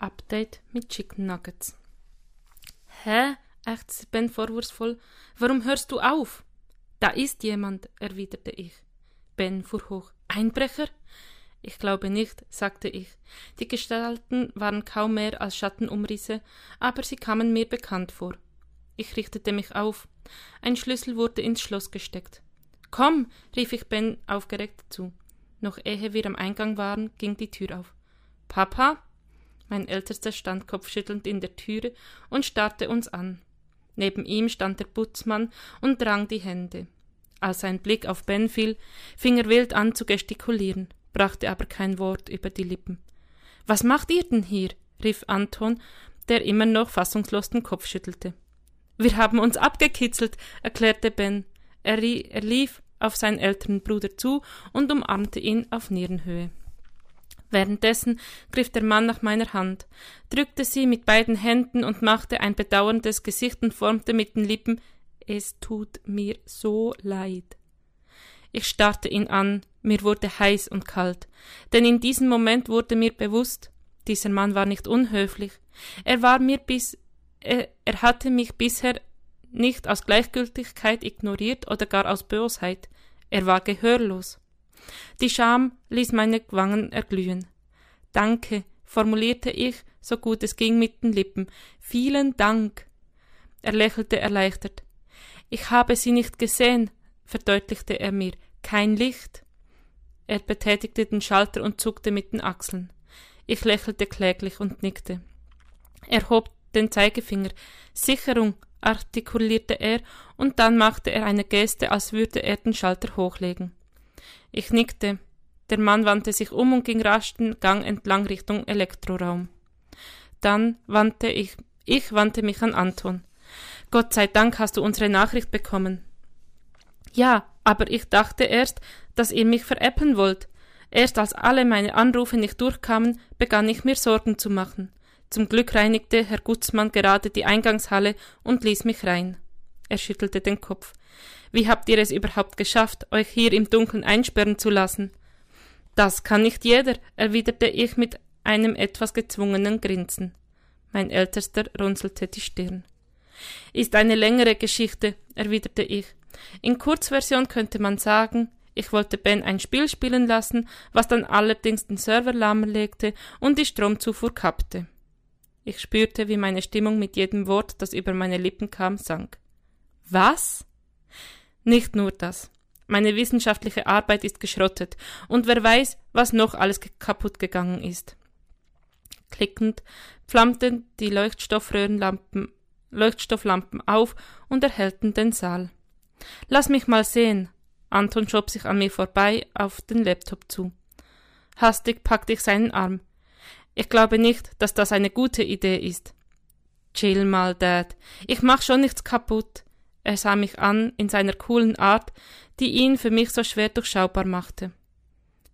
Update mit Chicken Nuggets. Hä? ächzte Ben vorwurfsvoll. Warum hörst du auf? Da ist jemand, erwiderte ich. Ben fuhr hoch. Einbrecher? Ich glaube nicht, sagte ich. Die Gestalten waren kaum mehr als Schattenumrisse, aber sie kamen mir bekannt vor. Ich richtete mich auf. Ein Schlüssel wurde ins Schloss gesteckt. Komm, rief ich Ben aufgeregt zu. Noch ehe wir am Eingang waren, ging die Tür auf. Papa? Mein Ältester stand kopfschüttelnd in der Türe und starrte uns an. Neben ihm stand der Putzmann und drang die Hände. Als sein Blick auf Ben fiel, fing er wild an zu gestikulieren, brachte aber kein Wort über die Lippen. Was macht ihr denn hier? rief Anton, der immer noch fassungslos den Kopf schüttelte. Wir haben uns abgekitzelt, erklärte Ben. Er, er lief auf seinen älteren Bruder zu und umarmte ihn auf Nierenhöhe. Währenddessen griff der Mann nach meiner Hand, drückte sie mit beiden Händen und machte ein bedauerndes Gesicht und formte mit den Lippen Es tut mir so leid. Ich starrte ihn an, mir wurde heiß und kalt, denn in diesem Moment wurde mir bewusst, dieser Mann war nicht unhöflich, er war mir bis er, er hatte mich bisher nicht aus Gleichgültigkeit ignoriert oder gar aus Bosheit, er war gehörlos. Die Scham ließ meine Wangen erglühen. Danke, formulierte ich, so gut es ging mit den Lippen. Vielen Dank. Er lächelte erleichtert. Ich habe sie nicht gesehen, verdeutlichte er mir. Kein Licht. Er betätigte den Schalter und zuckte mit den Achseln. Ich lächelte kläglich und nickte. Er hob den Zeigefinger. Sicherung, artikulierte er, und dann machte er eine Geste, als würde er den Schalter hochlegen. Ich nickte. Der Mann wandte sich um und ging rasch den Gang entlang Richtung Elektroraum. Dann wandte ich, ich wandte mich an Anton. Gott sei Dank hast du unsere Nachricht bekommen. Ja, aber ich dachte erst, dass ihr mich veräppeln wollt. Erst als alle meine Anrufe nicht durchkamen, begann ich mir Sorgen zu machen. Zum Glück reinigte Herr Gutzmann gerade die Eingangshalle und ließ mich rein. Er schüttelte den Kopf. Wie habt ihr es überhaupt geschafft, euch hier im Dunkeln einsperren zu lassen? Das kann nicht jeder, erwiderte ich mit einem etwas gezwungenen Grinsen. Mein Ältester runzelte die Stirn. Ist eine längere Geschichte, erwiderte ich. In Kurzversion könnte man sagen, ich wollte Ben ein Spiel spielen lassen, was dann allerdings den Server lahmlegte und die Stromzufuhr kappte. Ich spürte, wie meine Stimmung mit jedem Wort, das über meine Lippen kam, sank. Was? Nicht nur das. Meine wissenschaftliche Arbeit ist geschrottet, und wer weiß, was noch alles kaputt gegangen ist. Klickend flammten die Leuchtstoffröhrenlampen, Leuchtstofflampen auf und erhellten den Saal. Lass mich mal sehen. Anton schob sich an mir vorbei auf den Laptop zu. Hastig packte ich seinen Arm. Ich glaube nicht, dass das eine gute Idee ist. Chill mal, Dad. Ich mach schon nichts kaputt. Er sah mich an in seiner coolen Art, die ihn für mich so schwer durchschaubar machte.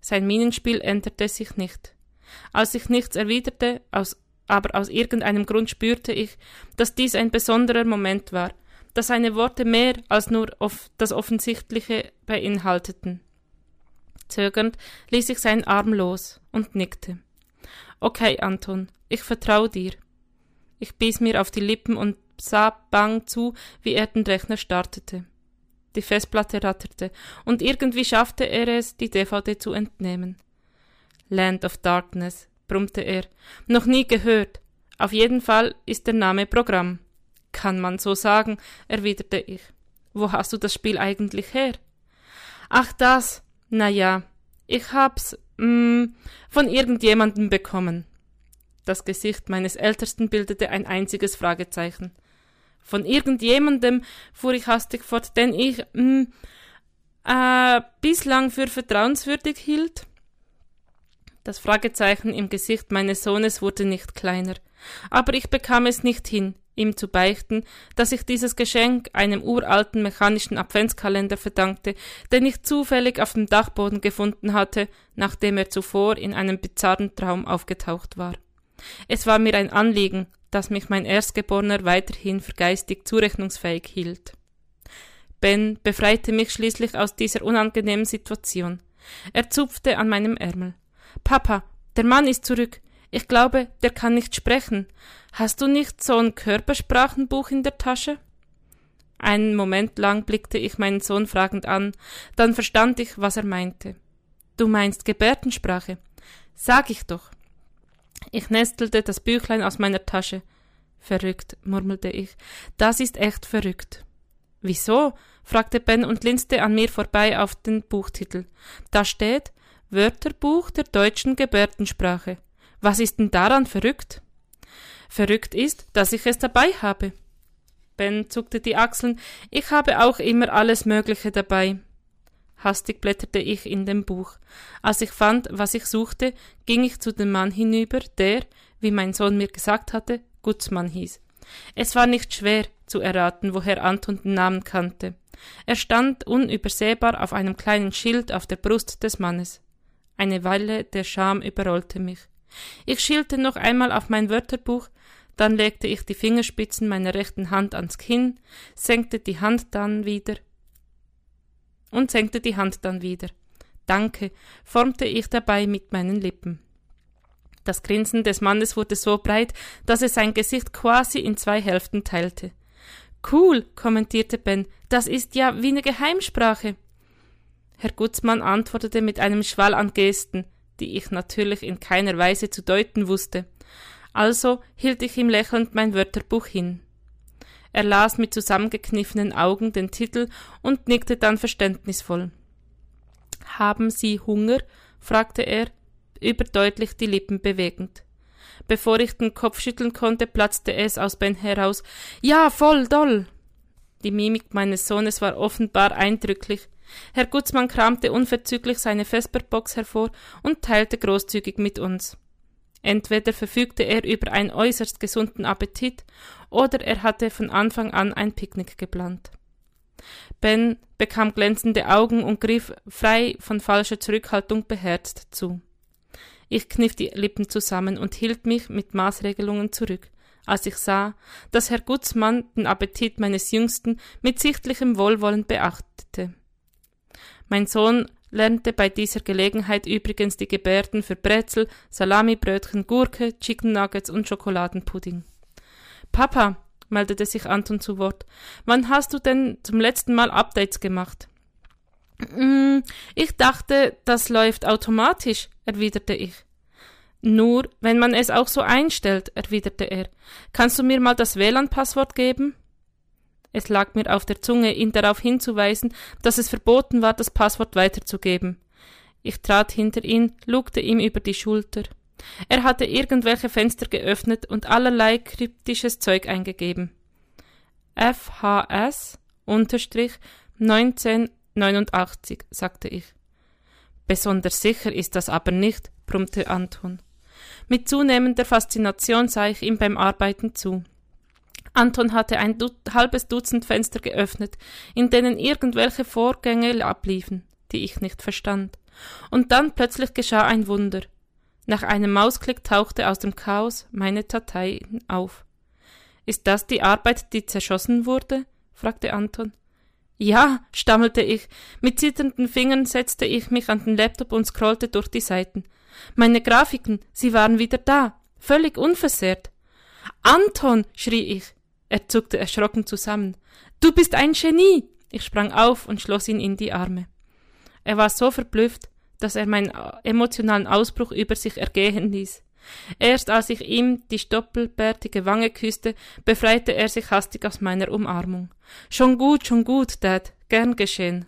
Sein Minenspiel änderte sich nicht. Als ich nichts erwiderte, aus, aber aus irgendeinem Grund spürte ich, dass dies ein besonderer Moment war, dass seine Worte mehr als nur off das Offensichtliche beinhalteten. Zögernd ließ ich seinen Arm los und nickte. Okay, Anton, ich vertraue dir. Ich biss mir auf die Lippen und sah bang zu, wie er den Rechner startete. Die Festplatte ratterte, und irgendwie schaffte er es, die DVD zu entnehmen. Land of Darkness, brummte er. Noch nie gehört. Auf jeden Fall ist der Name Programm. Kann man so sagen, erwiderte ich. Wo hast du das Spiel eigentlich her? Ach das. Na ja, ich hab's mh, mm, von irgendjemandem bekommen. Das Gesicht meines Ältesten bildete ein einziges Fragezeichen. Von irgendjemandem fuhr ich hastig fort, den ich mh, mm, äh, bislang für vertrauenswürdig hielt. Das Fragezeichen im Gesicht meines Sohnes wurde nicht kleiner, aber ich bekam es nicht hin, ihm zu beichten, dass ich dieses Geschenk einem uralten mechanischen Adventskalender verdankte, den ich zufällig auf dem Dachboden gefunden hatte, nachdem er zuvor in einem bizarren Traum aufgetaucht war. Es war mir ein Anliegen, dass mich mein Erstgeborener weiterhin für geistig zurechnungsfähig hielt. Ben befreite mich schließlich aus dieser unangenehmen Situation. Er zupfte an meinem Ärmel. Papa, der Mann ist zurück. Ich glaube, der kann nicht sprechen. Hast du nicht so ein Körpersprachenbuch in der Tasche? Einen Moment lang blickte ich meinen Sohn fragend an, dann verstand ich, was er meinte. Du meinst Gebärdensprache? Sag ich doch. Ich nestelte das Büchlein aus meiner Tasche. Verrückt, murmelte ich. Das ist echt verrückt. Wieso? fragte Ben und linste an mir vorbei auf den Buchtitel. Da steht Wörterbuch der deutschen Gebärdensprache. Was ist denn daran verrückt? Verrückt ist, dass ich es dabei habe. Ben zuckte die Achseln. Ich habe auch immer alles Mögliche dabei. Hastig blätterte ich in dem Buch. Als ich fand, was ich suchte, ging ich zu dem Mann hinüber, der, wie mein Sohn mir gesagt hatte, Gutzmann hieß. Es war nicht schwer zu erraten, woher Anton den Namen kannte. Er stand unübersehbar auf einem kleinen Schild auf der Brust des Mannes. Eine Weile der Scham überrollte mich. Ich schielte noch einmal auf mein Wörterbuch, dann legte ich die Fingerspitzen meiner rechten Hand ans Kinn, senkte die Hand dann wieder und senkte die Hand dann wieder. Danke, formte ich dabei mit meinen Lippen. Das Grinsen des Mannes wurde so breit, dass es sein Gesicht quasi in zwei Hälften teilte. Cool, kommentierte Ben, das ist ja wie eine Geheimsprache. Herr Gutzmann antwortete mit einem Schwall an Gesten, die ich natürlich in keiner Weise zu deuten wusste. Also hielt ich ihm lächelnd mein Wörterbuch hin. Er las mit zusammengekniffenen Augen den Titel und nickte dann verständnisvoll. Haben Sie Hunger? fragte er, überdeutlich die Lippen bewegend. Bevor ich den Kopf schütteln konnte, platzte es aus Ben heraus. Ja, voll doll! Die Mimik meines Sohnes war offenbar eindrücklich. Herr Gutzmann kramte unverzüglich seine Vesperbox hervor und teilte großzügig mit uns. Entweder verfügte er über einen äußerst gesunden Appetit oder er hatte von Anfang an ein Picknick geplant. Ben bekam glänzende Augen und griff frei von falscher Zurückhaltung beherzt zu. Ich kniff die Lippen zusammen und hielt mich mit Maßregelungen zurück, als ich sah, dass Herr Gutzmann den Appetit meines Jüngsten mit sichtlichem Wohlwollen beachtete. Mein Sohn lernte bei dieser Gelegenheit übrigens die Gebärden für Brezel, Salamibrötchen, Gurke, Chicken Nuggets und Schokoladenpudding. Papa, meldete sich Anton zu Wort, wann hast du denn zum letzten Mal Updates gemacht? Mm, ich dachte, das läuft automatisch, erwiderte ich. Nur, wenn man es auch so einstellt, erwiderte er. Kannst du mir mal das WLAN-Passwort geben? Es lag mir auf der Zunge, ihn darauf hinzuweisen, dass es verboten war, das Passwort weiterzugeben. Ich trat hinter ihn, lugte ihm über die Schulter. Er hatte irgendwelche Fenster geöffnet und allerlei kryptisches Zeug eingegeben. FHS unterstrich 1989, sagte ich. Besonders sicher ist das aber nicht, brummte Anton. Mit zunehmender Faszination sah ich ihm beim Arbeiten zu. Anton hatte ein du halbes Dutzend Fenster geöffnet, in denen irgendwelche Vorgänge abliefen, die ich nicht verstand. Und dann plötzlich geschah ein Wunder. Nach einem Mausklick tauchte aus dem Chaos meine Datei auf. Ist das die Arbeit, die zerschossen wurde? fragte Anton. Ja, stammelte ich. Mit zitternden Fingern setzte ich mich an den Laptop und scrollte durch die Seiten. Meine Grafiken, sie waren wieder da, völlig unversehrt. Anton, schrie ich. Er zuckte erschrocken zusammen. Du bist ein Genie! Ich sprang auf und schloss ihn in die Arme. Er war so verblüfft, dass er meinen emotionalen Ausbruch über sich ergehen ließ. Erst als ich ihm die stoppelbärtige Wange küsste, befreite er sich hastig aus meiner Umarmung. Schon gut, schon gut, Dad, gern geschehen.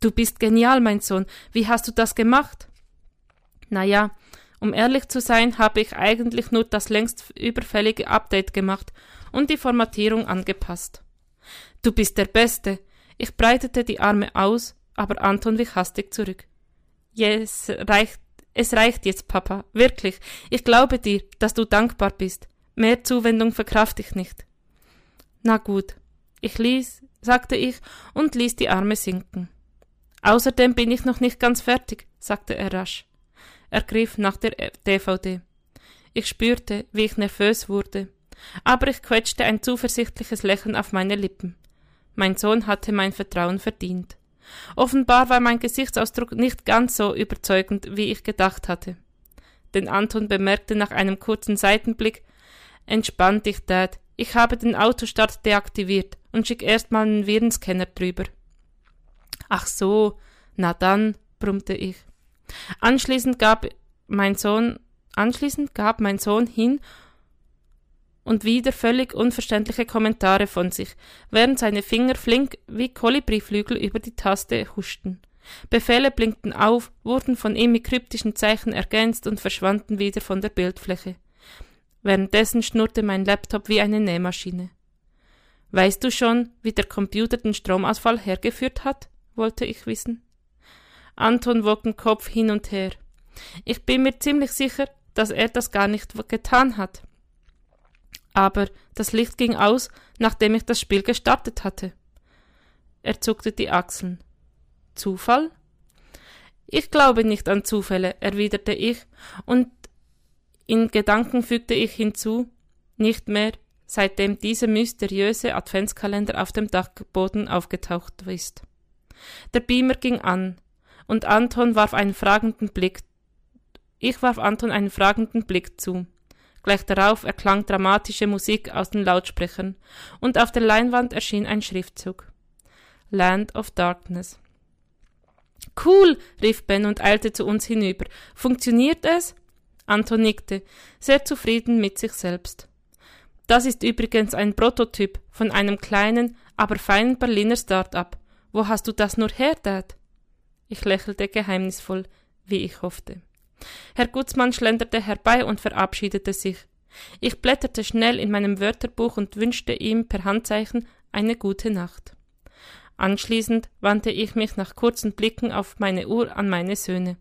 Du bist genial, mein Sohn. Wie hast du das gemacht? Na ja, um ehrlich zu sein, habe ich eigentlich nur das längst überfällige Update gemacht und die Formatierung angepasst. Du bist der Beste. Ich breitete die Arme aus, aber Anton wich hastig zurück. Yes, reicht, es reicht jetzt, Papa. Wirklich. Ich glaube dir, dass du dankbar bist. Mehr Zuwendung verkraft ich nicht. Na gut. Ich ließ, sagte ich und ließ die Arme sinken. Außerdem bin ich noch nicht ganz fertig, sagte er rasch. Er griff nach der DVD. Ich spürte, wie ich nervös wurde aber ich quetschte ein zuversichtliches Lächeln auf meine Lippen. Mein Sohn hatte mein Vertrauen verdient. Offenbar war mein Gesichtsausdruck nicht ganz so überzeugend, wie ich gedacht hatte. denn Anton bemerkte nach einem kurzen Seitenblick Entspann dich, Dad. Ich habe den Autostart deaktiviert und schick erstmal einen Virenscanner drüber. Ach so, na dann, brummte ich. Anschließend gab mein Sohn, anschließend gab mein Sohn hin und wieder völlig unverständliche Kommentare von sich, während seine Finger flink wie Kolibriflügel über die Taste huschten. Befehle blinkten auf, wurden von ihm mit kryptischen Zeichen ergänzt und verschwanden wieder von der Bildfläche. Währenddessen schnurrte mein Laptop wie eine Nähmaschine. Weißt du schon, wie der Computer den Stromausfall hergeführt hat? wollte ich wissen. Anton wog den Kopf hin und her. Ich bin mir ziemlich sicher, dass er das gar nicht getan hat. Aber das Licht ging aus, nachdem ich das Spiel gestartet hatte. Er zuckte die Achseln. Zufall? Ich glaube nicht an Zufälle, erwiderte ich, und in Gedanken fügte ich hinzu, nicht mehr, seitdem dieser mysteriöse Adventskalender auf dem Dachboden aufgetaucht ist. Der Beamer ging an, und Anton warf einen fragenden Blick. Ich warf Anton einen fragenden Blick zu. Gleich darauf erklang dramatische Musik aus den Lautsprechern, und auf der Leinwand erschien ein Schriftzug. Land of Darkness. Cool, rief Ben und eilte zu uns hinüber. Funktioniert es? Anton nickte, sehr zufrieden mit sich selbst. Das ist übrigens ein Prototyp von einem kleinen, aber feinen Berliner Start-up. Wo hast du das nur her, Dad? Ich lächelte geheimnisvoll, wie ich hoffte. Herr Gutzmann schlenderte herbei und verabschiedete sich. Ich blätterte schnell in meinem Wörterbuch und wünschte ihm per Handzeichen eine gute Nacht. Anschließend wandte ich mich nach kurzen Blicken auf meine Uhr an meine Söhne.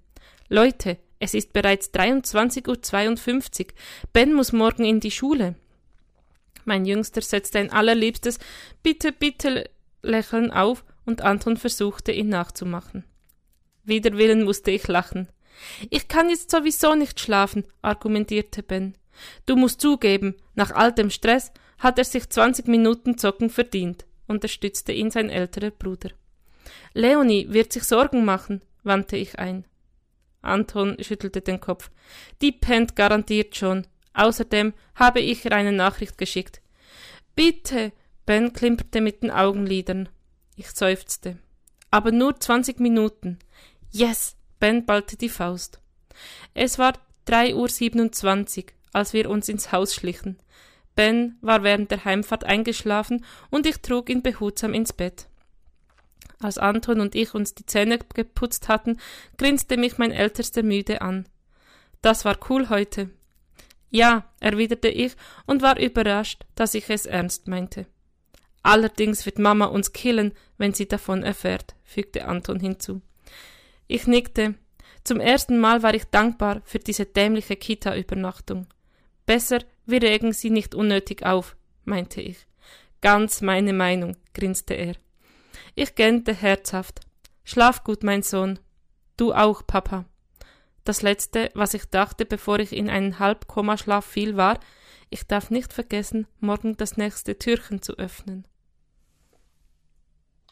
Leute, es ist bereits 23.52 Uhr. Ben muss morgen in die Schule. Mein Jüngster setzte ein allerliebstes Bitte, bitte Lächeln auf und Anton versuchte, ihn nachzumachen. Wider Willen musste ich lachen. Ich kann jetzt sowieso nicht schlafen, argumentierte Ben. Du musst zugeben, nach all dem Stress hat er sich 20 Minuten Zocken verdient, unterstützte ihn sein älterer Bruder. Leonie wird sich Sorgen machen, wandte ich ein. Anton schüttelte den Kopf. Die pennt garantiert schon. Außerdem habe ich ihr eine Nachricht geschickt. Bitte! Ben klimperte mit den Augenlidern. Ich seufzte. Aber nur zwanzig Minuten. Yes! Ben ballte die Faust. Es war drei Uhr siebenundzwanzig, als wir uns ins Haus schlichen. Ben war während der Heimfahrt eingeschlafen und ich trug ihn behutsam ins Bett. Als Anton und ich uns die Zähne geputzt hatten, grinste mich mein Ältester müde an. Das war cool heute. Ja, erwiderte ich und war überrascht, dass ich es ernst meinte. Allerdings wird Mama uns killen, wenn sie davon erfährt, fügte Anton hinzu. Ich nickte. Zum ersten Mal war ich dankbar für diese dämliche Kita-Übernachtung. Besser, wir regen sie nicht unnötig auf, meinte ich. Ganz meine Meinung, grinste er. Ich gähnte herzhaft. Schlaf gut, mein Sohn. Du auch, Papa. Das letzte, was ich dachte, bevor ich in einen Halbkomaschlaf fiel, war, ich darf nicht vergessen, morgen das nächste Türchen zu öffnen.